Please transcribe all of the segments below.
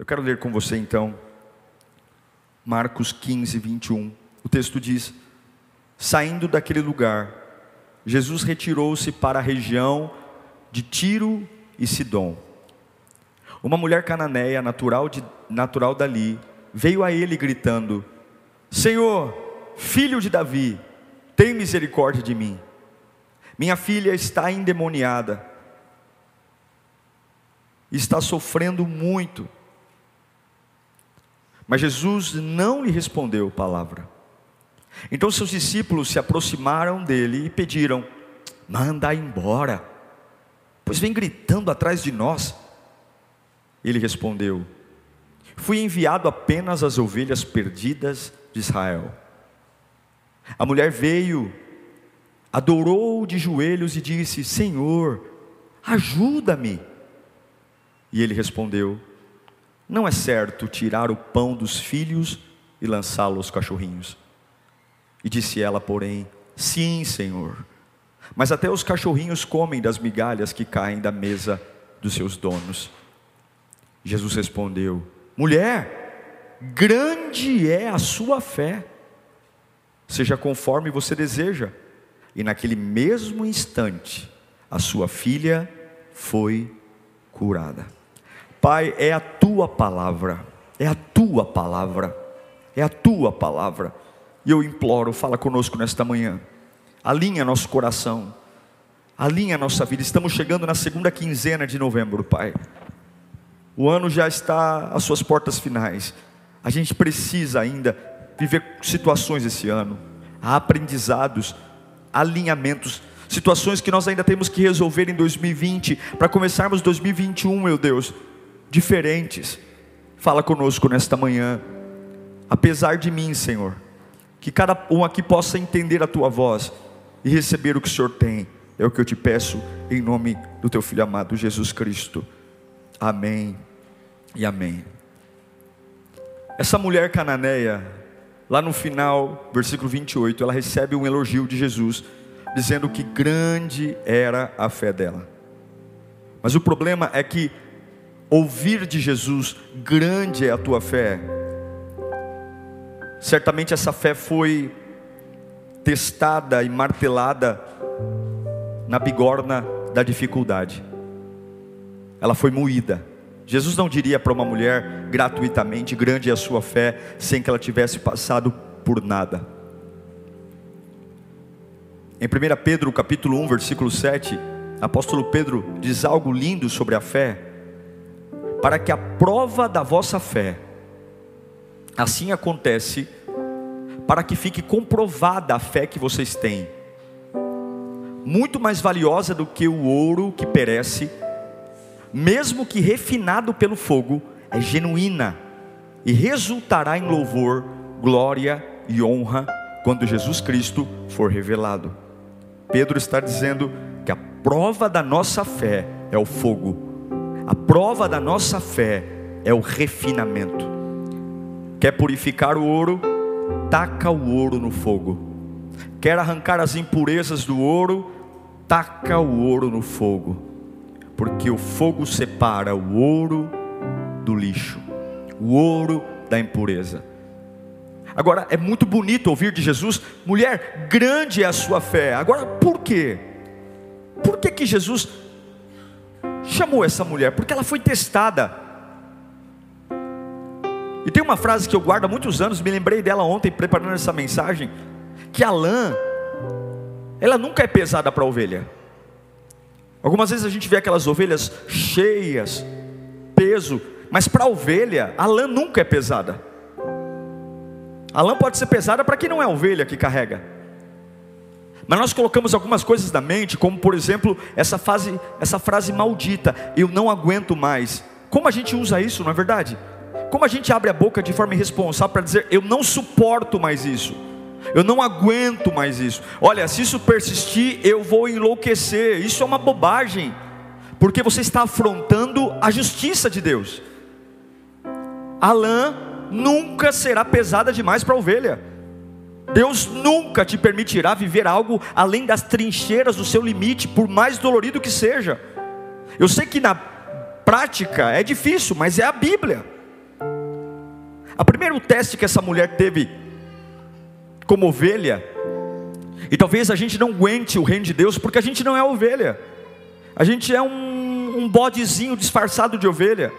Eu quero ler com você então Marcos 15, 21. O texto diz: Saindo daquele lugar, Jesus retirou-se para a região de Tiro e Sidom. Uma mulher cananeia, natural, de, natural dali, veio a ele gritando: Senhor, filho de Davi, tem misericórdia de mim. Minha filha está endemoniada, está sofrendo muito. Mas Jesus não lhe respondeu palavra. Então seus discípulos se aproximaram dele e pediram: Manda embora, pois vem gritando atrás de nós. Ele respondeu: Fui enviado apenas às ovelhas perdidas de Israel. A mulher veio, adorou de joelhos e disse: Senhor, ajuda-me. E ele respondeu: Não é certo tirar o pão dos filhos e lançá-lo aos cachorrinhos. E disse ela, porém: Sim, Senhor, mas até os cachorrinhos comem das migalhas que caem da mesa dos seus donos. Jesus respondeu: Mulher, grande é a sua fé, seja conforme você deseja. E naquele mesmo instante, a sua filha foi curada. Pai, é a tua palavra, é a tua palavra, é a tua palavra. E eu imploro, fala conosco nesta manhã, alinha nosso coração, alinha nossa vida. Estamos chegando na segunda quinzena de novembro, Pai. O ano já está às suas portas finais. A gente precisa ainda viver situações esse ano, aprendizados, alinhamentos, situações que nós ainda temos que resolver em 2020 para começarmos 2021, meu Deus, diferentes. Fala conosco nesta manhã. Apesar de mim, Senhor, que cada um aqui possa entender a tua voz e receber o que o Senhor tem. É o que eu te peço em nome do teu filho amado Jesus Cristo. Amém e amém. Essa mulher cananeia, lá no final, versículo 28, ela recebe um elogio de Jesus, dizendo que grande era a fé dela. Mas o problema é que ouvir de Jesus, grande é a tua fé, certamente essa fé foi testada e martelada na bigorna da dificuldade, ela foi moída. Jesus não diria para uma mulher gratuitamente: grande é a sua fé, sem que ela tivesse passado por nada. Em 1 Pedro capítulo 1, versículo 7, apóstolo Pedro diz algo lindo sobre a fé, para que a prova da vossa fé, assim acontece, para que fique comprovada a fé que vocês têm, muito mais valiosa do que o ouro que perece, mesmo que refinado pelo fogo, é genuína e resultará em louvor, glória e honra quando Jesus Cristo for revelado. Pedro está dizendo que a prova da nossa fé é o fogo, a prova da nossa fé é o refinamento. Quer purificar o ouro? Taca o ouro no fogo. Quer arrancar as impurezas do ouro? Taca o ouro no fogo porque o fogo separa o ouro do lixo, o ouro da impureza. Agora, é muito bonito ouvir de Jesus, mulher, grande é a sua fé. Agora, por quê? Por que, que Jesus chamou essa mulher? Porque ela foi testada. E tem uma frase que eu guardo há muitos anos, me lembrei dela ontem preparando essa mensagem, que a lã, ela nunca é pesada para a ovelha. Algumas vezes a gente vê aquelas ovelhas cheias, peso, mas para a ovelha, a lã nunca é pesada. A lã pode ser pesada para quem não é ovelha que carrega. Mas nós colocamos algumas coisas na mente, como por exemplo, essa, fase, essa frase maldita, eu não aguento mais. Como a gente usa isso, não é verdade? Como a gente abre a boca de forma irresponsável para dizer, eu não suporto mais isso, eu não aguento mais isso. Olha, se isso persistir, eu vou enlouquecer. Isso é uma bobagem, porque você está afrontando a justiça de Deus. A lã nunca será pesada demais para a ovelha. Deus nunca te permitirá viver algo além das trincheiras do seu limite, por mais dolorido que seja. Eu sei que na prática é difícil, mas é a Bíblia. O primeiro teste que essa mulher teve como ovelha, e talvez a gente não aguente o reino de Deus, porque a gente não é ovelha, a gente é um, um bodezinho disfarçado de ovelha.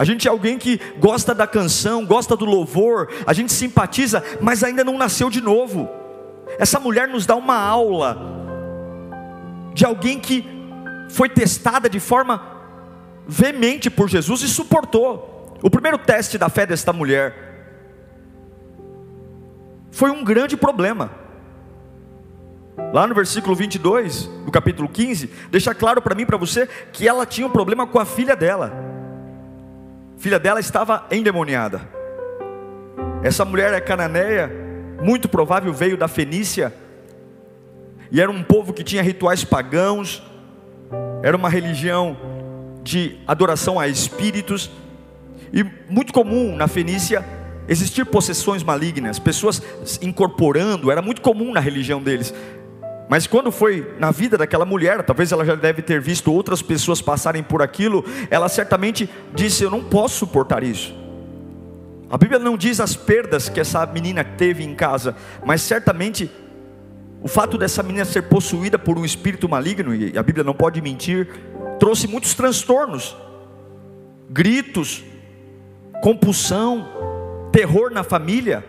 A gente é alguém que gosta da canção, gosta do louvor, a gente simpatiza, mas ainda não nasceu de novo. Essa mulher nos dá uma aula de alguém que foi testada de forma veemente por Jesus e suportou. O primeiro teste da fé desta mulher foi um grande problema. Lá no versículo 22 do capítulo 15, deixa claro para mim e para você que ela tinha um problema com a filha dela filha dela estava endemoniada. Essa mulher é cananeia, muito provável veio da Fenícia, e era um povo que tinha rituais pagãos, era uma religião de adoração a espíritos, e muito comum na Fenícia existir possessões malignas, pessoas incorporando, era muito comum na religião deles. Mas quando foi na vida daquela mulher, talvez ela já deve ter visto outras pessoas passarem por aquilo, ela certamente disse: Eu não posso suportar isso. A Bíblia não diz as perdas que essa menina teve em casa, mas certamente o fato dessa menina ser possuída por um espírito maligno, e a Bíblia não pode mentir, trouxe muitos transtornos, gritos, compulsão, terror na família.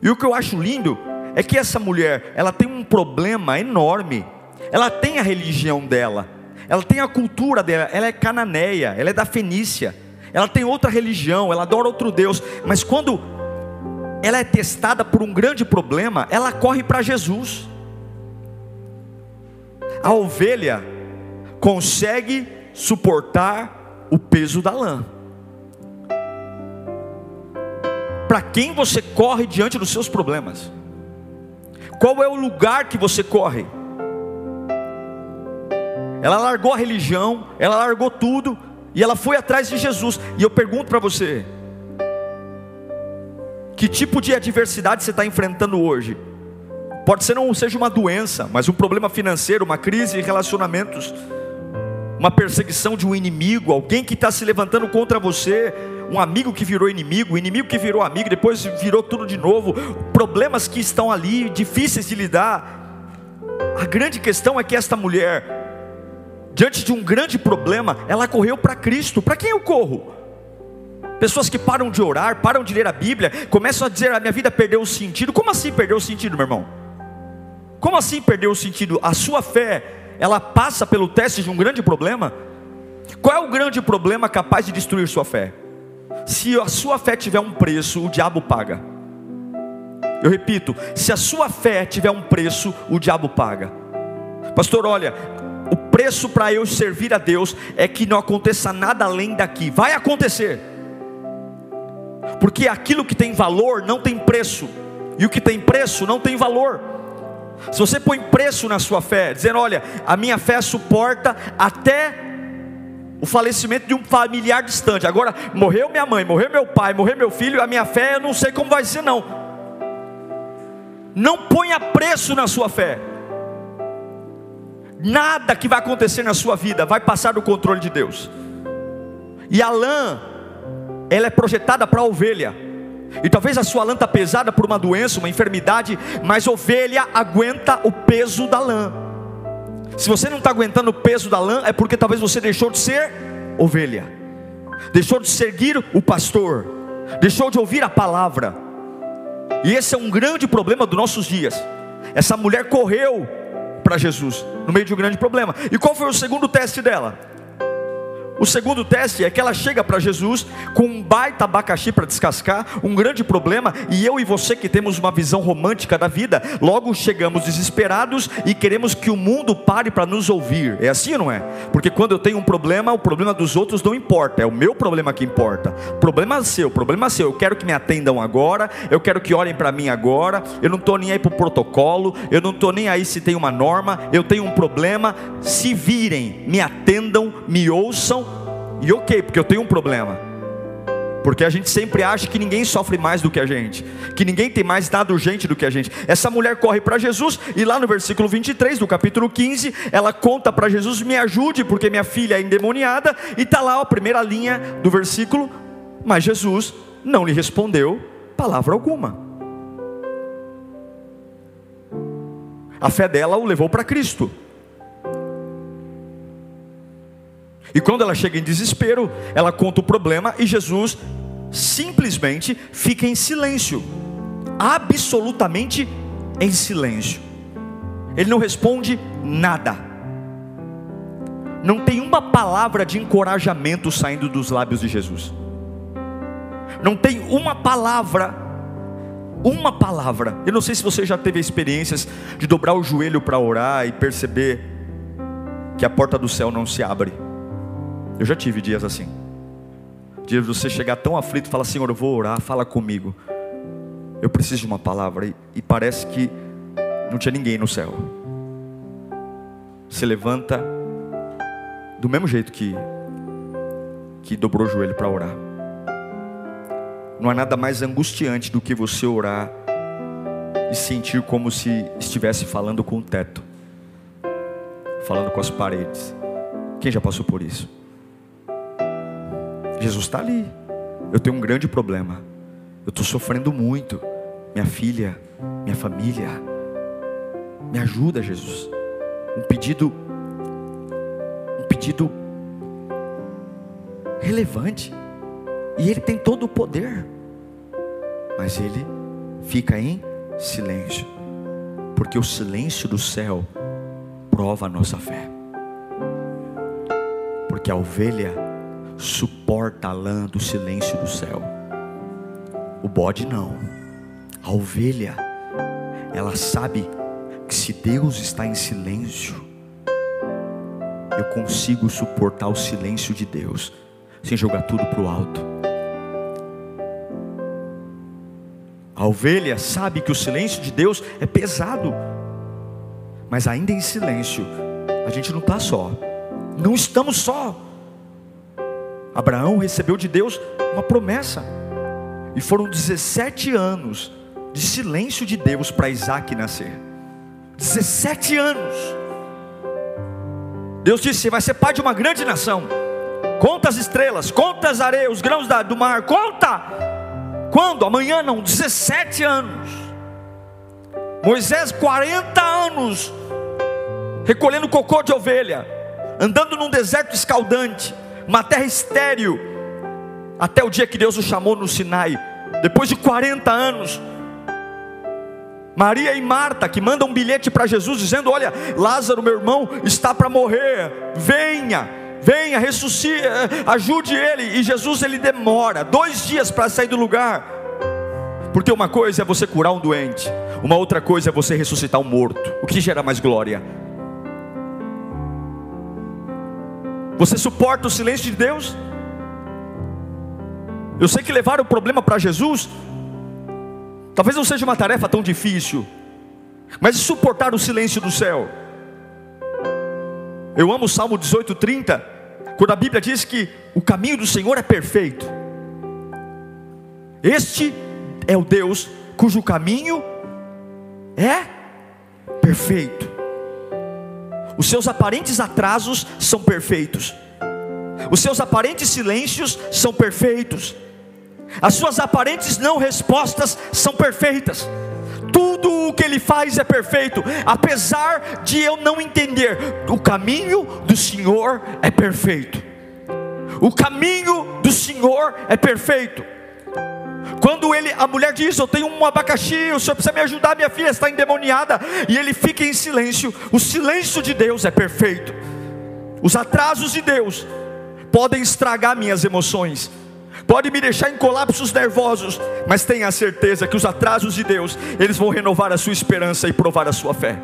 E o que eu acho lindo é que essa mulher, ela tem um problema enorme. Ela tem a religião dela, ela tem a cultura dela, ela é cananeia, ela é da Fenícia, ela tem outra religião, ela adora outro Deus, mas quando ela é testada por um grande problema, ela corre para Jesus. A ovelha consegue suportar o peso da lã. Para quem você corre diante dos seus problemas? Qual é o lugar que você corre? Ela largou a religião, ela largou tudo e ela foi atrás de Jesus. E eu pergunto para você: que tipo de adversidade você está enfrentando hoje? Pode ser não seja uma doença, mas um problema financeiro, uma crise de relacionamentos, uma perseguição de um inimigo, alguém que está se levantando contra você, um amigo que virou inimigo, inimigo que virou amigo, depois virou tudo de novo, problemas que estão ali, difíceis de lidar. A grande questão é que esta mulher, diante de um grande problema, ela correu para Cristo. Para quem eu corro? Pessoas que param de orar, param de ler a Bíblia, começam a dizer: a minha vida perdeu o sentido. Como assim perdeu o sentido, meu irmão? Como assim perdeu o sentido? A sua fé, ela passa pelo teste de um grande problema? Qual é o grande problema capaz de destruir sua fé? Se a sua fé tiver um preço, o diabo paga. Eu repito, se a sua fé tiver um preço, o diabo paga. Pastor, olha, o preço para eu servir a Deus é que não aconteça nada além daqui. Vai acontecer. Porque aquilo que tem valor não tem preço, e o que tem preço não tem valor. Se você põe preço na sua fé, dizendo: Olha, a minha fé suporta até o falecimento de um familiar distante. Agora, morreu minha mãe, morreu meu pai, morreu meu filho, a minha fé eu não sei como vai ser, não. Não ponha preço na sua fé. Nada que vai acontecer na sua vida vai passar do controle de Deus. E a lã, ela é projetada para a ovelha. E talvez a sua lã está pesada por uma doença, uma enfermidade, mas ovelha aguenta o peso da lã. Se você não está aguentando o peso da lã, é porque talvez você deixou de ser ovelha, deixou de seguir o pastor, deixou de ouvir a palavra. E esse é um grande problema dos nossos dias. Essa mulher correu para Jesus no meio de um grande problema. E qual foi o segundo teste dela? O segundo teste é que ela chega para Jesus com um baita abacaxi para descascar, um grande problema, e eu e você que temos uma visão romântica da vida, logo chegamos desesperados e queremos que o mundo pare para nos ouvir. É assim não é? Porque quando eu tenho um problema, o problema dos outros não importa, é o meu problema que importa. Problema seu, problema seu. Eu quero que me atendam agora, eu quero que olhem para mim agora. Eu não estou nem aí para o protocolo, eu não estou nem aí se tem uma norma, eu tenho um problema. Se virem, me atendam, me ouçam e ok, porque eu tenho um problema. Porque a gente sempre acha que ninguém sofre mais do que a gente, que ninguém tem mais nada urgente do que a gente. Essa mulher corre para Jesus e lá no versículo 23 do capítulo 15, ela conta para Jesus: "Me ajude, porque minha filha é endemoniada". E tá lá a primeira linha do versículo, mas Jesus não lhe respondeu palavra alguma. A fé dela o levou para Cristo. E quando ela chega em desespero, ela conta o problema e Jesus simplesmente fica em silêncio, absolutamente em silêncio. Ele não responde nada. Não tem uma palavra de encorajamento saindo dos lábios de Jesus. Não tem uma palavra, uma palavra. Eu não sei se você já teve experiências de dobrar o joelho para orar e perceber que a porta do céu não se abre. Eu já tive dias assim. Dias de você chegar tão aflito e falar, Senhor, eu vou orar, fala comigo. Eu preciso de uma palavra. E, e parece que não tinha ninguém no céu. Se levanta do mesmo jeito que, que dobrou o joelho para orar. Não há nada mais angustiante do que você orar e sentir como se estivesse falando com o teto, falando com as paredes. Quem já passou por isso? Jesus está ali. Eu tenho um grande problema. Eu estou sofrendo muito. Minha filha, minha família. Me ajuda, Jesus. Um pedido, um pedido relevante. E Ele tem todo o poder. Mas Ele fica em silêncio. Porque o silêncio do céu prova a nossa fé. Porque a ovelha suporta a lã do silêncio do céu. O bode não. A ovelha, ela sabe que se Deus está em silêncio, eu consigo suportar o silêncio de Deus, sem jogar tudo para o alto. A ovelha sabe que o silêncio de Deus é pesado, mas ainda em silêncio, a gente não está só, não estamos só. Abraão recebeu de Deus uma promessa, e foram 17 anos de silêncio de Deus para Isaac nascer. 17 anos. Deus disse: Você vai ser pai de uma grande nação. Conta as estrelas, conta as areias, os grãos do mar, conta. Quando? Amanhã não, 17 anos. Moisés, 40 anos, recolhendo cocô de ovelha, andando num deserto escaldante uma terra estéril, até o dia que Deus o chamou no Sinai, depois de 40 anos. Maria e Marta que mandam um bilhete para Jesus dizendo: Olha, Lázaro, meu irmão, está para morrer, venha, venha, ressuscite, ajude ele. E Jesus ele demora dois dias para sair do lugar, porque uma coisa é você curar um doente, uma outra coisa é você ressuscitar um morto. O que gera mais glória? Você suporta o silêncio de Deus? Eu sei que levar o problema para Jesus, talvez não seja uma tarefa tão difícil, mas suportar o silêncio do céu. Eu amo o Salmo 18:30, quando a Bíblia diz que o caminho do Senhor é perfeito. Este é o Deus cujo caminho é perfeito. Os seus aparentes atrasos são perfeitos. Os seus aparentes silêncios são perfeitos. As suas aparentes não respostas são perfeitas. Tudo o que ele faz é perfeito, apesar de eu não entender. O caminho do Senhor é perfeito. O caminho do Senhor é perfeito. Quando ele, a mulher diz: Eu tenho um abacaxi, o senhor precisa me ajudar, minha filha está endemoniada. E ele fica em silêncio. O silêncio de Deus é perfeito. Os atrasos de Deus podem estragar minhas emoções, podem me deixar em colapsos nervosos, mas tenha certeza que os atrasos de Deus, eles vão renovar a sua esperança e provar a sua fé.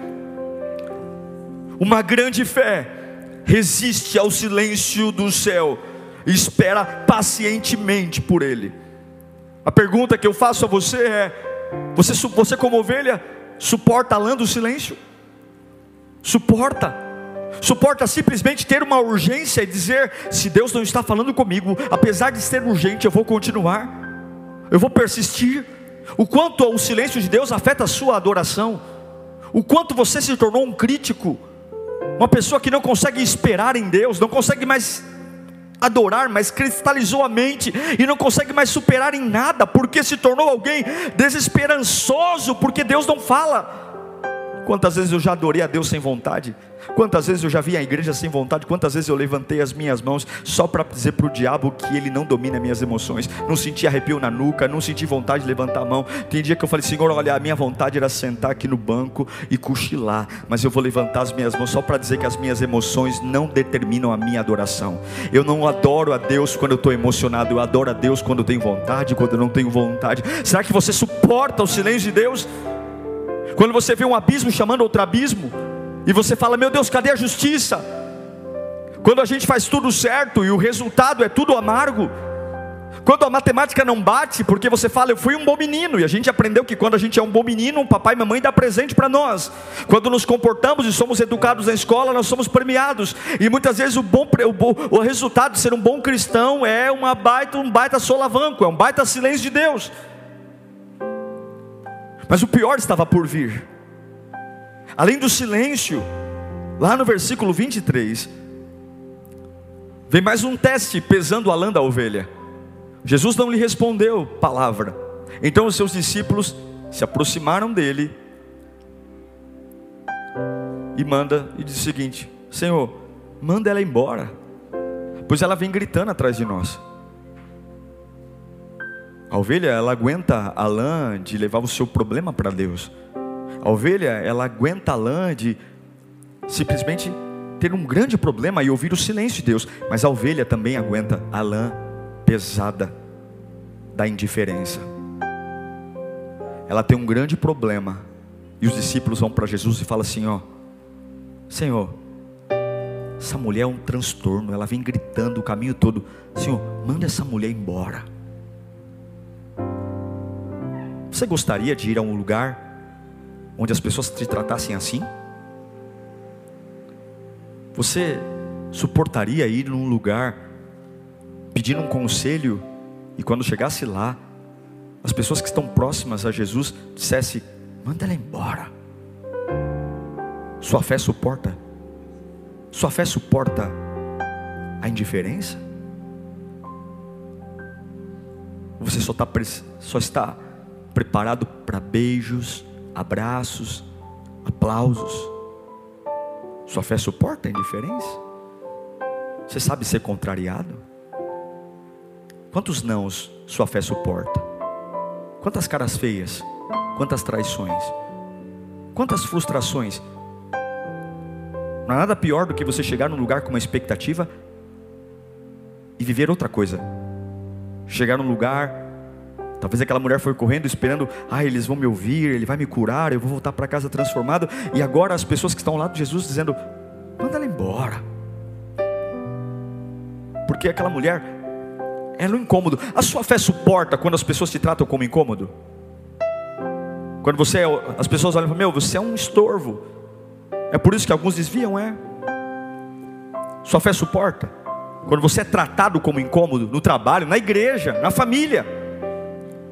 Uma grande fé resiste ao silêncio do céu e espera pacientemente por ele. A pergunta que eu faço a você é: você, você como ovelha, suporta a lã do silêncio? Suporta? Suporta simplesmente ter uma urgência e dizer: se Deus não está falando comigo, apesar de ser urgente, eu vou continuar, eu vou persistir. O quanto o silêncio de Deus afeta a sua adoração, o quanto você se tornou um crítico, uma pessoa que não consegue esperar em Deus, não consegue mais adorar, mas cristalizou a mente e não consegue mais superar em nada, porque se tornou alguém desesperançoso, porque Deus não fala. Quantas vezes eu já adorei a Deus sem vontade? Quantas vezes eu já vi a igreja sem vontade? Quantas vezes eu levantei as minhas mãos só para dizer para o diabo que ele não domina minhas emoções? Não senti arrepio na nuca, não senti vontade de levantar a mão. Tem dia que eu falei, Senhor, olha, a minha vontade era sentar aqui no banco e cochilar, mas eu vou levantar as minhas mãos só para dizer que as minhas emoções não determinam a minha adoração. Eu não adoro a Deus quando eu estou emocionado, eu adoro a Deus quando eu tenho vontade, quando eu não tenho vontade. Será que você suporta o silêncio de Deus? Quando você vê um abismo chamando outro abismo, e você fala: Meu Deus, cadê a justiça? Quando a gente faz tudo certo e o resultado é tudo amargo. Quando a matemática não bate, porque você fala, eu fui um bom menino, e a gente aprendeu que quando a gente é um bom menino, o papai e mamãe dá presente para nós. Quando nos comportamos e somos educados na escola, nós somos premiados. E muitas vezes o, bom, o, o resultado de ser um bom cristão é uma baita, um baita solavanco, é um baita silêncio de Deus. Mas o pior estava por vir. Além do silêncio, lá no versículo 23, vem mais um teste pesando a lã da ovelha. Jesus não lhe respondeu palavra. Então os seus discípulos se aproximaram dele e manda e diz o seguinte: Senhor, manda ela embora, pois ela vem gritando atrás de nós. A ovelha, ela aguenta a lã de levar o seu problema para Deus. A ovelha, ela aguenta a lã de simplesmente ter um grande problema e ouvir o silêncio de Deus. Mas a ovelha também aguenta a lã pesada da indiferença. Ela tem um grande problema. E os discípulos vão para Jesus e falam assim: Ó, Senhor, essa mulher é um transtorno. Ela vem gritando o caminho todo. Senhor, manda essa mulher embora. Você gostaria de ir a um lugar onde as pessoas te tratassem assim? Você suportaria ir num lugar pedindo um conselho e quando chegasse lá, as pessoas que estão próximas a Jesus dissessem: manda ela embora. Sua fé suporta? Sua fé suporta a indiferença? Você só, tá, só está preparado para beijos, abraços, aplausos. Sua fé suporta a indiferença? Você sabe ser contrariado? Quantos nãos sua fé suporta? Quantas caras feias? Quantas traições? Quantas frustrações? Não há nada pior do que você chegar num lugar com uma expectativa e viver outra coisa. Chegar num lugar Talvez aquela mulher foi correndo esperando, ah, eles vão me ouvir, ele vai me curar, eu vou voltar para casa transformado. E agora as pessoas que estão ao lado de Jesus dizendo, manda ela embora. Porque aquela mulher, ela é um incômodo. A sua fé suporta quando as pessoas te tratam como incômodo? Quando você, as pessoas olham para meu, você é um estorvo. É por isso que alguns desviam, é. Sua fé suporta. Quando você é tratado como incômodo no trabalho, na igreja, na família.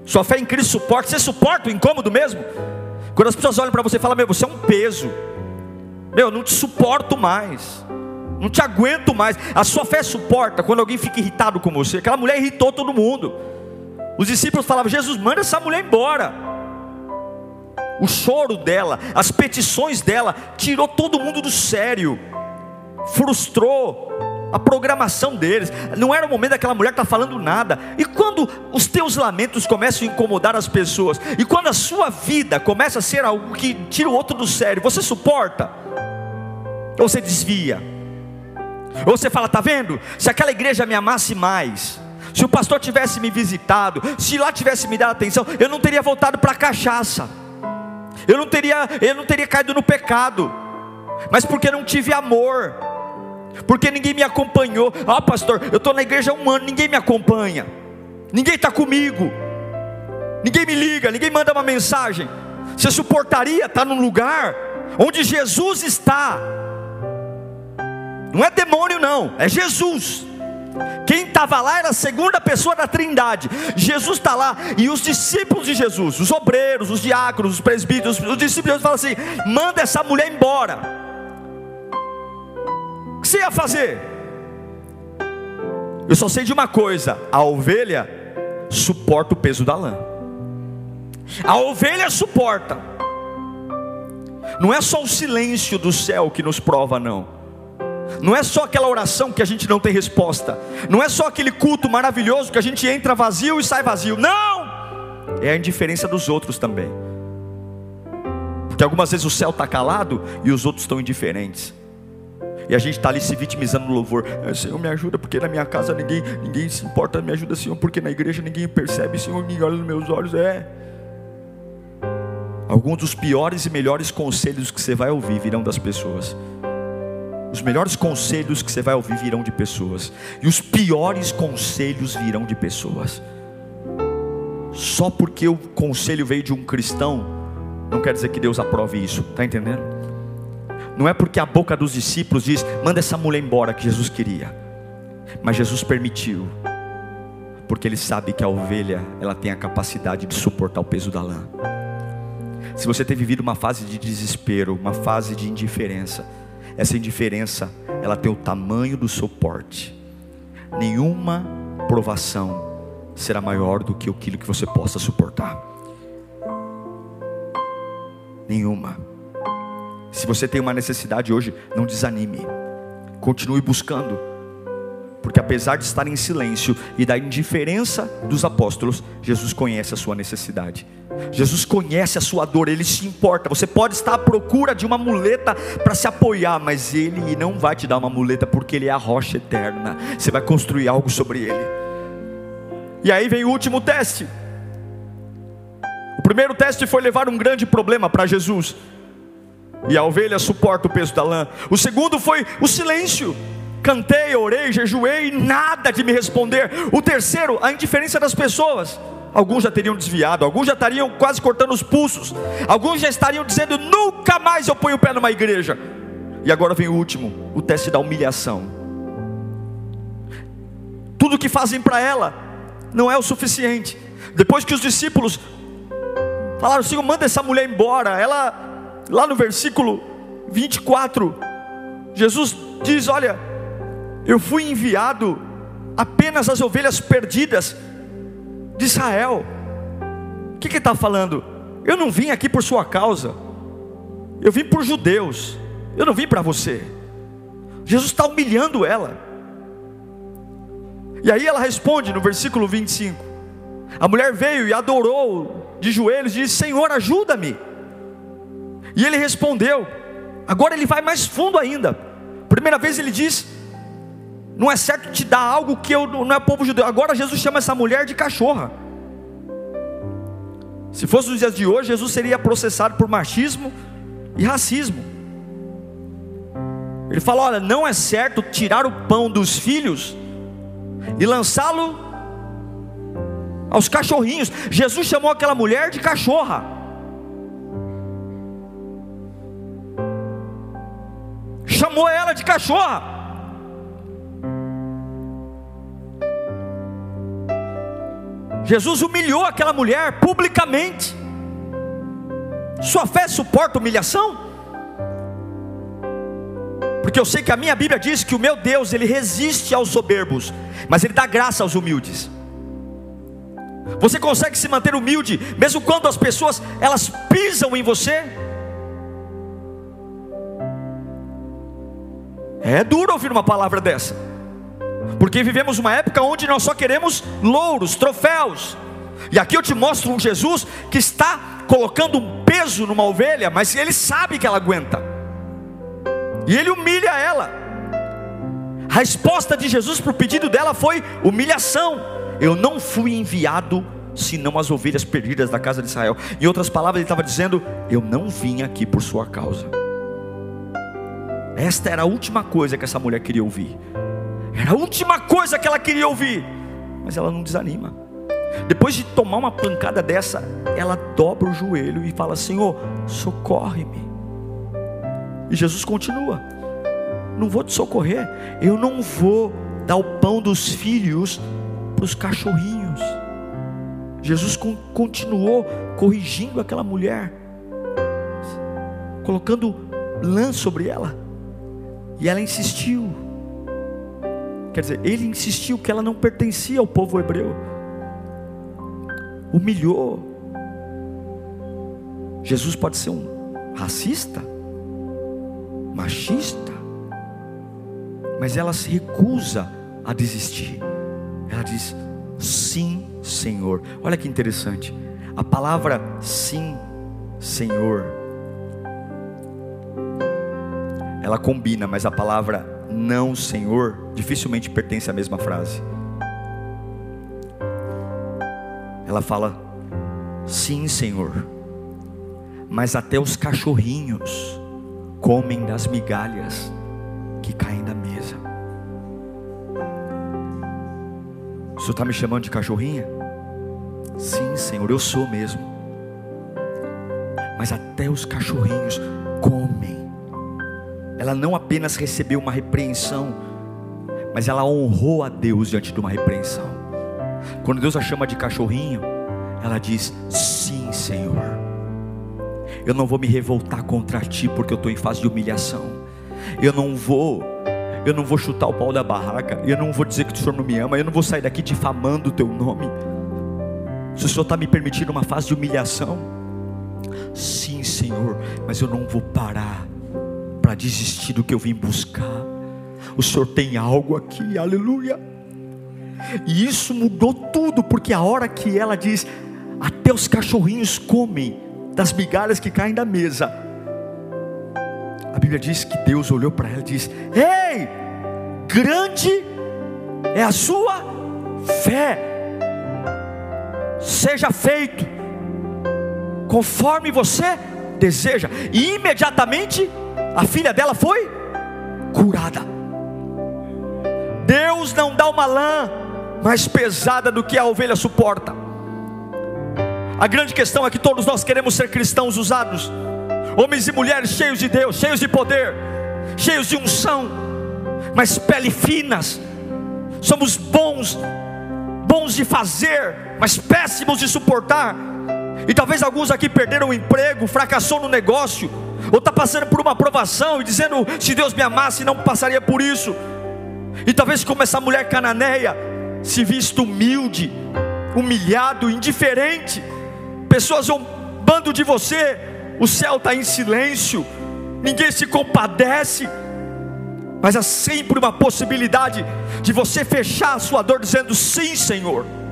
Sua fé em Cristo suporta. Você suporta o incômodo mesmo? Quando as pessoas olham para você e falam: Meu, você é um peso. Meu, não te suporto mais. Não te aguento mais. A sua fé suporta quando alguém fica irritado com você. Aquela mulher irritou todo mundo. Os discípulos falavam: Jesus, manda essa mulher embora. O choro dela, as petições dela, tirou todo mundo do sério, frustrou, a programação deles. Não era o momento daquela mulher estar tá falando nada. E quando os teus lamentos começam a incomodar as pessoas, e quando a sua vida começa a ser algo que tira o outro do sério, você suporta? Ou você desvia? Ou você fala, tá vendo? Se aquela igreja me amasse mais, se o pastor tivesse me visitado, se lá tivesse me dado atenção, eu não teria voltado para a cachaça. Eu não teria, eu não teria caído no pecado. Mas porque não tive amor. Porque ninguém me acompanhou. Ah, pastor, eu estou na igreja há um ano, ninguém me acompanha. Ninguém está comigo. Ninguém me liga, ninguém manda uma mensagem. Você suportaria estar num lugar onde Jesus está? Não é demônio, não, é Jesus. Quem estava lá era a segunda pessoa da Trindade. Jesus está lá e os discípulos de Jesus, os obreiros, os diáconos, os presbíteros, os discípulos falam assim: manda essa mulher embora. Você ia fazer? Eu só sei de uma coisa: a ovelha suporta o peso da lã. A ovelha suporta. Não é só o silêncio do céu que nos prova, não. Não é só aquela oração que a gente não tem resposta. Não é só aquele culto maravilhoso que a gente entra vazio e sai vazio. Não! É a indiferença dos outros também. Porque algumas vezes o céu está calado e os outros estão indiferentes. E a gente está ali se vitimizando no louvor. É, Senhor, me ajuda, porque na minha casa ninguém, ninguém se importa. Me ajuda, Senhor, porque na igreja ninguém percebe. Senhor, me olha nos meus olhos. É. Alguns dos piores e melhores conselhos que você vai ouvir virão das pessoas. Os melhores conselhos que você vai ouvir virão de pessoas, e os piores conselhos virão de pessoas. Só porque o conselho veio de um cristão, não quer dizer que Deus aprove isso, está entendendo? Não é porque a boca dos discípulos diz, manda essa mulher embora que Jesus queria, mas Jesus permitiu, porque Ele sabe que a ovelha ela tem a capacidade de suportar o peso da lã. Se você tem vivido uma fase de desespero, uma fase de indiferença, essa indiferença, ela tem o tamanho do suporte. Nenhuma provação será maior do que aquilo que você possa suportar. Nenhuma. Se você tem uma necessidade hoje, não desanime. Continue buscando. Porque apesar de estar em silêncio e da indiferença dos apóstolos, Jesus conhece a sua necessidade. Jesus conhece a sua dor, ele se importa. Você pode estar à procura de uma muleta para se apoiar, mas ele não vai te dar uma muleta porque ele é a rocha eterna. Você vai construir algo sobre ele. E aí vem o último teste. O primeiro teste foi levar um grande problema para Jesus. E a ovelha suporta o peso da lã. O segundo foi o silêncio. Cantei, orei, jejuei, nada de me responder. O terceiro, a indiferença das pessoas alguns já teriam desviado, alguns já estariam quase cortando os pulsos, alguns já estariam dizendo: nunca mais eu ponho o pé numa igreja. E agora vem o último, o teste da humilhação. Tudo que fazem para ela não é o suficiente. Depois que os discípulos falaram: Senhor, manda essa mulher embora. Ela, lá no versículo 24, Jesus diz: Olha, eu fui enviado apenas às ovelhas perdidas de Israel. O que, está falando? Eu não vim aqui por sua causa, eu vim por judeus, eu não vim para você. Jesus está humilhando ela. E aí ela responde no versículo 25: A mulher veio e adorou de joelhos e disse: Senhor, ajuda-me. E ele respondeu. Agora ele vai mais fundo ainda. Primeira vez ele diz: não é certo te dar algo que eu, não é povo judeu. Agora Jesus chama essa mulher de cachorra. Se fosse nos dias de hoje, Jesus seria processado por machismo e racismo. Ele fala: olha, não é certo tirar o pão dos filhos e lançá-lo aos cachorrinhos. Jesus chamou aquela mulher de cachorra. Chamou ela de cachorra. Jesus humilhou aquela mulher publicamente. Sua fé suporta humilhação? Porque eu sei que a minha Bíblia diz que o meu Deus, ele resiste aos soberbos, mas ele dá graça aos humildes. Você consegue se manter humilde mesmo quando as pessoas elas pisam em você? É duro ouvir uma palavra dessa. Porque vivemos uma época onde nós só queremos louros, troféus. E aqui eu te mostro um Jesus que está colocando um peso numa ovelha, mas ele sabe que ela aguenta. E ele humilha ela. A resposta de Jesus para o pedido dela foi humilhação. Eu não fui enviado senão as ovelhas perdidas da casa de Israel. Em outras palavras, ele estava dizendo: Eu não vim aqui por sua causa. Esta era a última coisa que essa mulher queria ouvir. Era a última coisa que ela queria ouvir. Mas ela não desanima. Depois de tomar uma pancada dessa, ela dobra o joelho e fala: Senhor, socorre-me. E Jesus continua: Não vou te socorrer, eu não vou dar o pão dos filhos para os cachorrinhos. Jesus continuou corrigindo aquela mulher, colocando lã sobre ela, e ela insistiu. Quer dizer, ele insistiu que ela não pertencia ao povo hebreu, humilhou. Jesus pode ser um racista, machista, mas ela se recusa a desistir. Ela diz: sim, Senhor. Olha que interessante. A palavra sim, Senhor, ela combina, mas a palavra não, Senhor, dificilmente pertence à mesma frase. Ela fala sim, Senhor, mas até os cachorrinhos comem das migalhas que caem da mesa. O senhor está me chamando de cachorrinha? Sim, Senhor, eu sou mesmo. Mas até os cachorrinhos comem. Ela não apenas recebeu uma repreensão, mas ela honrou a Deus diante de uma repreensão. Quando Deus a chama de cachorrinho, ela diz: Sim, Senhor. Eu não vou me revoltar contra ti porque eu estou em fase de humilhação. Eu não vou eu não vou chutar o pau da barraca, eu não vou dizer que o Senhor não me ama, eu não vou sair daqui difamando o teu nome. Se o Senhor está me permitindo uma fase de humilhação, sim, Senhor, mas eu não vou parar para desistir do que eu vim buscar. O Senhor tem algo aqui, aleluia. E isso mudou tudo, porque a hora que ela diz, até os cachorrinhos comem das migalhas que caem da mesa, a Bíblia diz que Deus olhou para ela e disse: Ei, grande é a sua fé, seja feito conforme você deseja. E imediatamente a filha dela foi curada. Deus não dá uma lã mais pesada do que a ovelha suporta. A grande questão é que todos nós queremos ser cristãos usados homens e mulheres cheios de Deus, cheios de poder, cheios de unção, mas pele finas. Somos bons, bons de fazer, mas péssimos de suportar. E talvez alguns aqui perderam o emprego, fracassou no negócio, ou está passando por uma aprovação e dizendo: se Deus me amasse, não passaria por isso. E talvez como essa mulher cananeia, se visto humilde, humilhado, indiferente, pessoas zombando de você, o céu está em silêncio, ninguém se compadece, mas há sempre uma possibilidade de você fechar a sua dor dizendo: Sim, Senhor.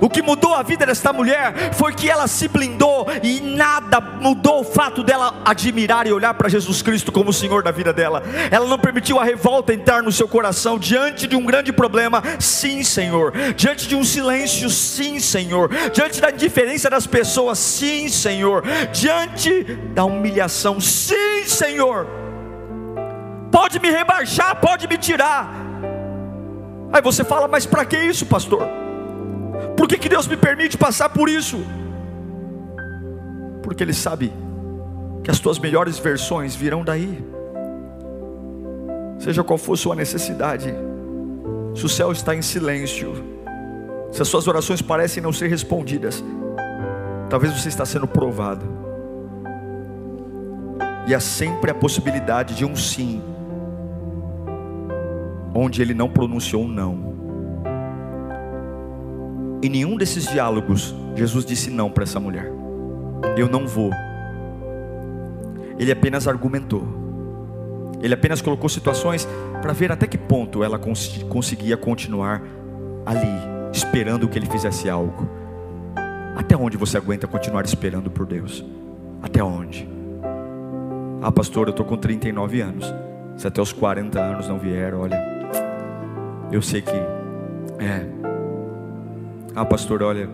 O que mudou a vida desta mulher foi que ela se blindou e nada mudou o fato dela admirar e olhar para Jesus Cristo como o Senhor da vida dela. Ela não permitiu a revolta entrar no seu coração diante de um grande problema. Sim, Senhor. Diante de um silêncio, sim, Senhor. Diante da indiferença das pessoas, sim, Senhor. Diante da humilhação, sim, Senhor. Pode me rebaixar, pode me tirar. Aí você fala, mas para que isso, pastor? Por que, que Deus me permite passar por isso? Porque Ele sabe que as tuas melhores versões virão daí. Seja qual for sua necessidade, se o céu está em silêncio, se as suas orações parecem não ser respondidas, talvez você está sendo provado. E há sempre a possibilidade de um sim, onde ele não pronunciou um não. Em nenhum desses diálogos, Jesus disse não para essa mulher. Eu não vou. Ele apenas argumentou. Ele apenas colocou situações para ver até que ponto ela cons conseguia continuar ali, esperando que ele fizesse algo. Até onde você aguenta continuar esperando por Deus? Até onde? Ah, pastor, eu estou com 39 anos. Se até os 40 anos não vier, olha, eu sei que é. Ah, pastor, olha,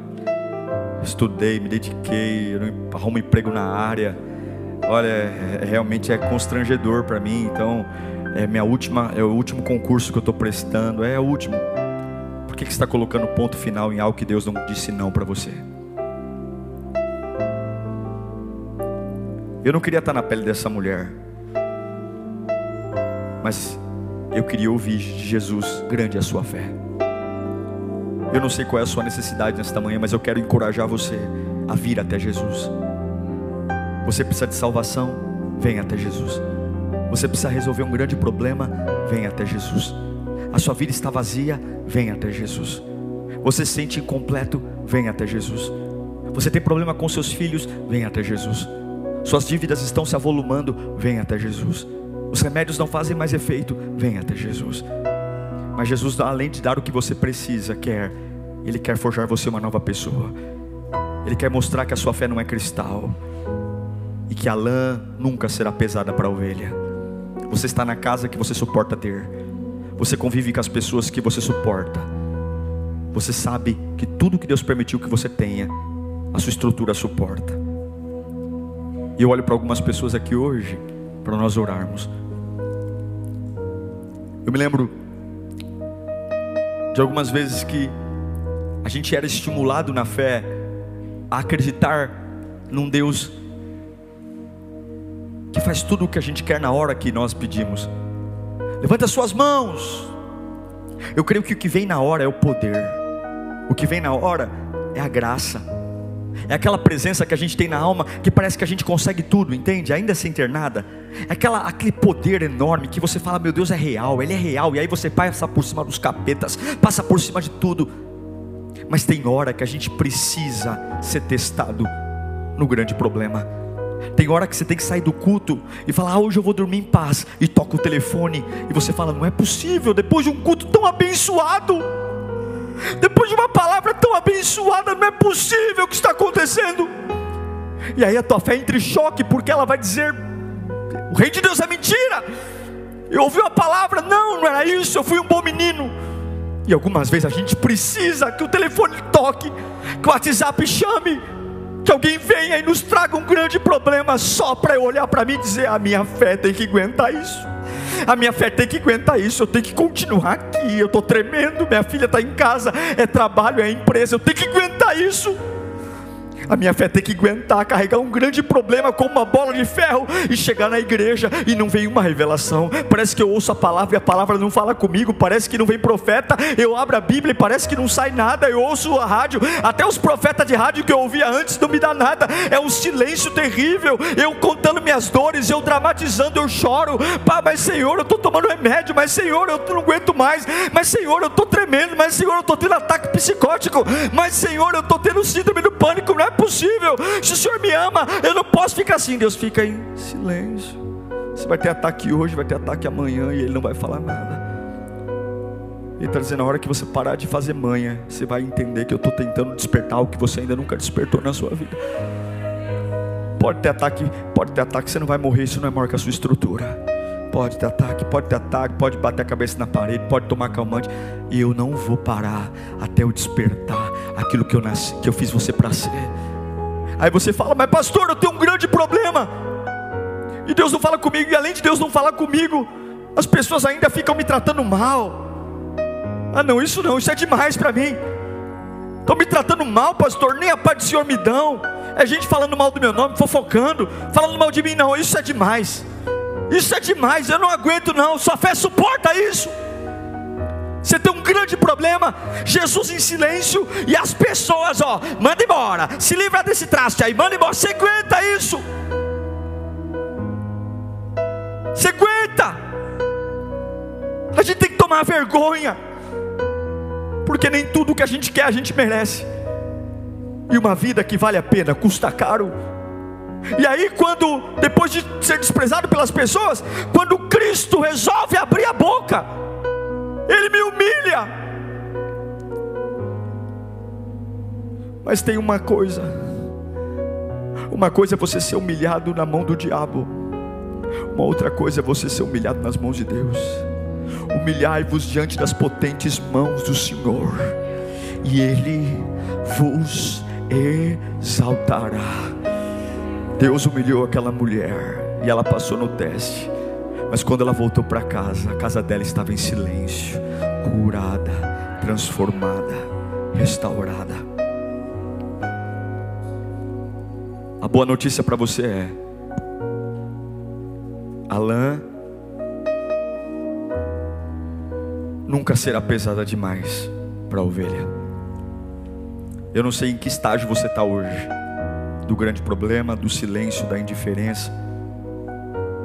estudei, me dediquei, arrumo emprego na área. Olha, é, realmente é constrangedor para mim. Então, é minha última, é o último concurso que eu estou prestando, é o último. Por que, que você está colocando ponto final em algo que Deus não disse não para você? Eu não queria estar na pele dessa mulher, mas eu queria ouvir de Jesus: grande é a sua fé. Eu não sei qual é a sua necessidade nesta manhã, mas eu quero encorajar você a vir até Jesus. Você precisa de salvação? Venha até Jesus. Você precisa resolver um grande problema? Venha até Jesus. A sua vida está vazia? Venha até Jesus. Você se sente incompleto? Venha até Jesus. Você tem problema com seus filhos? Venha até Jesus. Suas dívidas estão se avolumando? Venha até Jesus. Os remédios não fazem mais efeito? Venha até Jesus. Mas Jesus, além de dar o que você precisa, quer, Ele quer forjar você uma nova pessoa. Ele quer mostrar que a sua fé não é cristal e que a lã nunca será pesada para a ovelha. Você está na casa que você suporta ter. Você convive com as pessoas que você suporta. Você sabe que tudo que Deus permitiu que você tenha, a sua estrutura suporta. E eu olho para algumas pessoas aqui hoje, para nós orarmos. Eu me lembro de algumas vezes que a gente era estimulado na fé a acreditar num Deus que faz tudo o que a gente quer na hora que nós pedimos. Levanta suas mãos. Eu creio que o que vem na hora é o poder. O que vem na hora é a graça. É aquela presença que a gente tem na alma que parece que a gente consegue tudo, entende? Ainda sem ter nada. É aquela, aquele poder enorme que você fala, meu Deus é real, ele é real. E aí você passa por cima dos capetas, passa por cima de tudo. Mas tem hora que a gente precisa ser testado no grande problema. Tem hora que você tem que sair do culto e falar, ah, hoje eu vou dormir em paz. E toca o telefone e você fala, não é possível, depois de um culto tão abençoado depois de uma palavra tão abençoada, não é possível o que está acontecendo. E aí a tua fé entra em choque, porque ela vai dizer: O rei de Deus é mentira. Eu ouvi a palavra, não, não era isso, eu fui um bom menino. E algumas vezes a gente precisa que o telefone toque, que o WhatsApp chame, que alguém venha e nos traga um grande problema só para eu olhar para mim e dizer: a minha fé tem que aguentar isso. A minha fé tem que aguentar isso, eu tenho que continuar aqui. Eu estou tremendo, minha filha está em casa, é trabalho, é empresa, eu tenho que aguentar isso. A minha fé tem que aguentar carregar um grande problema com uma bola de ferro e chegar na igreja e não vem uma revelação. Parece que eu ouço a palavra e a palavra não fala comigo. Parece que não vem profeta. Eu abro a Bíblia e parece que não sai nada. Eu ouço a rádio, até os profetas de rádio que eu ouvia antes não me dá nada. É um silêncio terrível. Eu contando minhas dores, eu dramatizando, eu choro. Pá, mas Senhor, eu estou tomando remédio. Mas Senhor, eu não aguento mais. Mas Senhor, eu estou tremendo. Mas Senhor, eu estou tendo ataque psicótico. Mas Senhor, eu estou tendo síndrome do pânico. Não é possível. Se o Senhor me ama, eu não posso ficar assim. Deus fica em silêncio. Você vai ter ataque hoje, vai ter ataque amanhã e Ele não vai falar nada. Ele está dizendo: na hora que você parar de fazer manha, você vai entender que eu estou tentando despertar o que você ainda nunca despertou na sua vida. Pode ter ataque, pode ter ataque, você não vai morrer, isso não é maior que a sua estrutura. Pode ter ataque, pode ter ataque, pode bater a cabeça na parede, pode tomar calmante. E eu não vou parar até eu despertar aquilo que eu nasci, que eu fiz você para ser. Aí você fala, mas pastor, eu tenho um grande problema. E Deus não fala comigo, e além de Deus não falar comigo, as pessoas ainda ficam me tratando mal. Ah, não, isso não, isso é demais para mim. Estão me tratando mal, pastor, nem a paz do Senhor me dão. É gente falando mal do meu nome, fofocando, falando mal de mim, não, isso é demais. Isso é demais, eu não aguento não. Sua fé suporta isso. Você tem um grande problema, Jesus em silêncio e as pessoas, ó, manda embora, se livra desse traste aí, manda embora. Você aguenta isso? Você aguenta? A gente tem que tomar vergonha, porque nem tudo que a gente quer a gente merece. E uma vida que vale a pena custa caro. E aí, quando, depois de ser desprezado pelas pessoas, quando Cristo resolve abrir a boca, Ele me humilha. Mas tem uma coisa: uma coisa é você ser humilhado na mão do diabo, uma outra coisa é você ser humilhado nas mãos de Deus. Humilhai-vos diante das potentes mãos do Senhor, e Ele vos exaltará. Deus humilhou aquela mulher e ela passou no teste. Mas quando ela voltou para casa, a casa dela estava em silêncio, curada, transformada, restaurada. A boa notícia para você é: a lã nunca será pesada demais para a ovelha. Eu não sei em que estágio você está hoje, do grande problema, do silêncio, da indiferença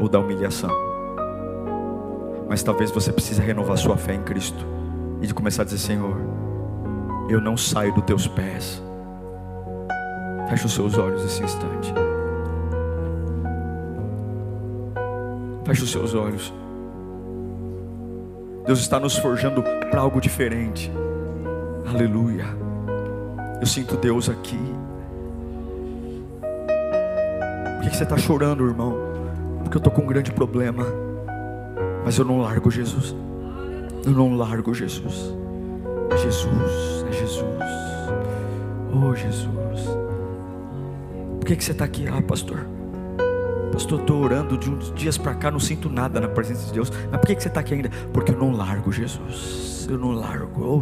ou da humilhação mas talvez você precise renovar sua fé em Cristo e de começar a dizer: Senhor, eu não saio dos teus pés. Feche os seus olhos esse instante. Feche os seus olhos. Deus está nos forjando para algo diferente. Aleluia. Eu sinto Deus aqui. Que você está chorando, irmão? Porque eu estou com um grande problema. Mas eu não largo Jesus. Eu não largo Jesus. É Jesus, é Jesus. Oh Jesus. Por que, que você está aqui? Ah, pastor. Pastor, estou orando de uns dias para cá, não sinto nada na presença de Deus. Mas por que, que você está aqui ainda? Porque eu não largo Jesus. Eu não largo. Oh,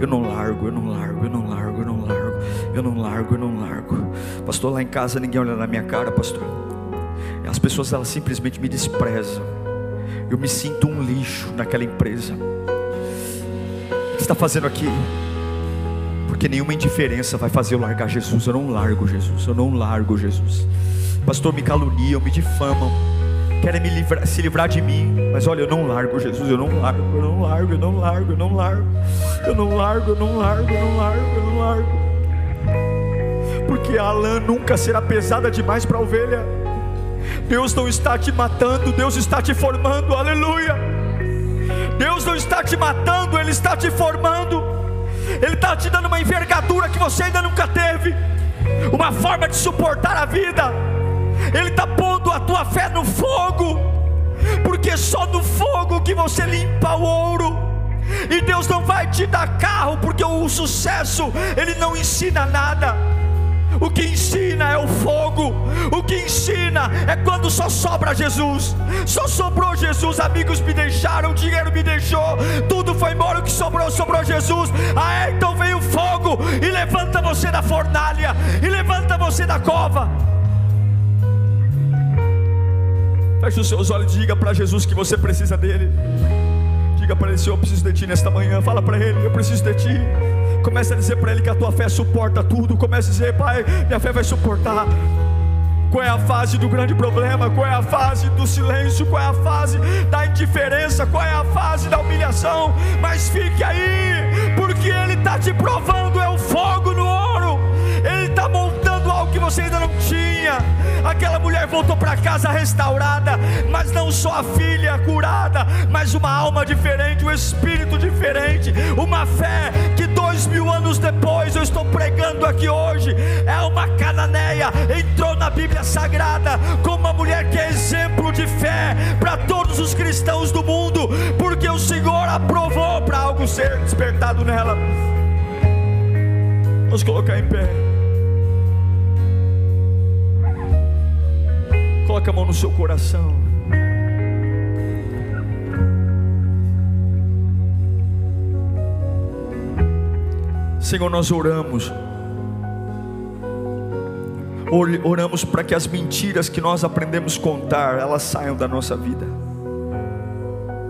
eu não largo, eu não largo, eu não largo, eu não largo, eu não largo, eu não largo. Pastor, lá em casa ninguém olha na minha cara, pastor. As pessoas elas simplesmente me desprezam. Eu me sinto um lixo naquela empresa. O que está fazendo aqui? Porque nenhuma indiferença vai fazer eu largar Jesus. Eu não largo Jesus. Eu não largo Jesus. Pastor, me caluniam, me difamam. Querem me livrar, se livrar de mim. Mas olha, eu não largo Jesus. Eu não largo, eu não largo, eu não largo, eu não largo. Eu não largo, eu não largo, eu não largo, eu não largo. Porque a lã nunca será pesada demais para a ovelha. Deus não está te matando, Deus está te formando, aleluia. Deus não está te matando, Ele está te formando, Ele está te dando uma envergadura que você ainda nunca teve, uma forma de suportar a vida, Ele está pondo a tua fé no fogo, porque só no fogo que você limpa o ouro. E Deus não vai te dar carro, porque o sucesso Ele não ensina nada. O que ensina é o fogo. O que ensina é quando só sobra Jesus. Só sobrou Jesus. Amigos me deixaram, dinheiro me deixou. Tudo foi embora. O que sobrou, sobrou Jesus. Ah, então vem o fogo e levanta você da fornalha. E levanta você da cova. Feche os seus olhos e diga para Jesus que você precisa dele. Diga para ele: Senhor, eu preciso de ti nesta manhã. Fala para ele: Eu preciso de ti. Comece a dizer para Ele que a tua fé suporta tudo. Comece a dizer, Pai, minha fé vai suportar. Qual é a fase do grande problema? Qual é a fase do silêncio? Qual é a fase da indiferença? Qual é a fase da humilhação? Mas fique aí, porque Ele está te provando. É o que você ainda não tinha. Aquela mulher voltou para casa restaurada, mas não só a filha curada, mas uma alma diferente, um espírito diferente, uma fé que dois mil anos depois eu estou pregando aqui hoje. É uma cananeia, entrou na Bíblia Sagrada como uma mulher que é exemplo de fé para todos os cristãos do mundo, porque o Senhor aprovou para algo ser despertado nela. Vamos colocar em pé. Coloque a mão no seu coração. Senhor, nós oramos. Oramos para que as mentiras que nós aprendemos contar, elas saiam da nossa vida.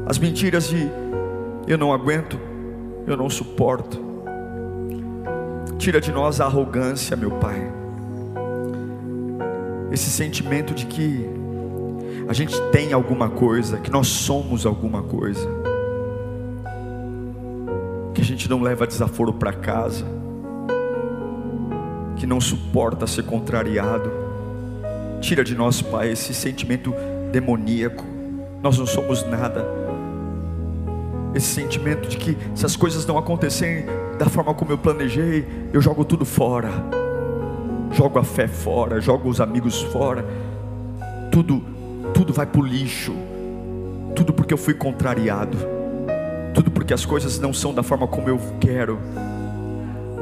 As mentiras de eu não aguento, eu não suporto. Tira de nós a arrogância, meu Pai esse sentimento de que a gente tem alguma coisa, que nós somos alguma coisa, que a gente não leva desaforo para casa, que não suporta ser contrariado. Tira de nós, Pai, esse sentimento demoníaco. Nós não somos nada. Esse sentimento de que se as coisas não acontecerem da forma como eu planejei, eu jogo tudo fora jogo a fé fora, jogo os amigos fora, tudo, tudo vai para o lixo, tudo porque eu fui contrariado, tudo porque as coisas não são da forma como eu quero.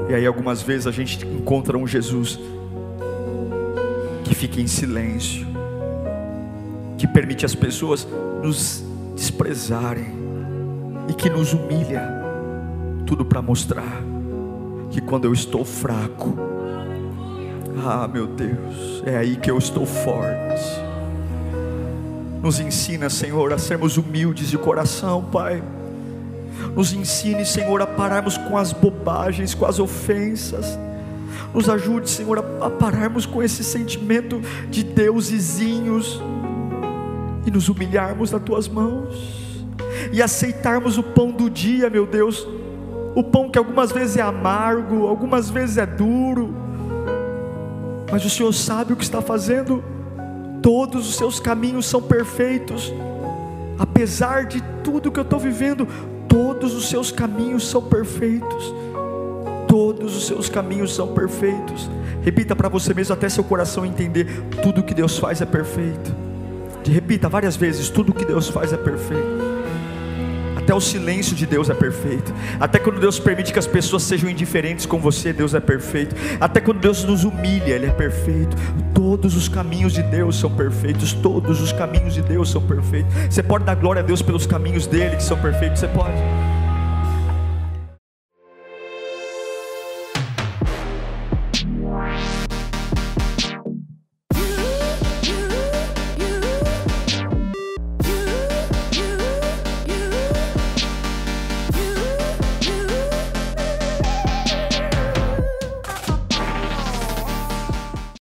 E aí algumas vezes a gente encontra um Jesus que fica em silêncio, que permite as pessoas nos desprezarem e que nos humilha, tudo para mostrar que quando eu estou fraco, ah meu Deus, é aí que eu estou forte. Nos ensina, Senhor, a sermos humildes de coração, Pai. Nos ensine, Senhor, a pararmos com as bobagens, com as ofensas. Nos ajude, Senhor, a pararmos com esse sentimento de deusezinhos e nos humilharmos nas tuas mãos e aceitarmos o pão do dia, meu Deus. O pão que algumas vezes é amargo, algumas vezes é duro, mas o Senhor sabe o que está fazendo todos os seus caminhos são perfeitos, apesar de tudo que eu estou vivendo, todos os seus caminhos são perfeitos. Todos os seus caminhos são perfeitos. Repita para você mesmo até seu coração entender: tudo que Deus faz é perfeito. Repita várias vezes: tudo que Deus faz é perfeito. Até o silêncio de Deus é perfeito. Até quando Deus permite que as pessoas sejam indiferentes com você, Deus é perfeito. Até quando Deus nos humilha, Ele é perfeito. Todos os caminhos de Deus são perfeitos. Todos os caminhos de Deus são perfeitos. Você pode dar glória a Deus pelos caminhos dele que são perfeitos. Você pode.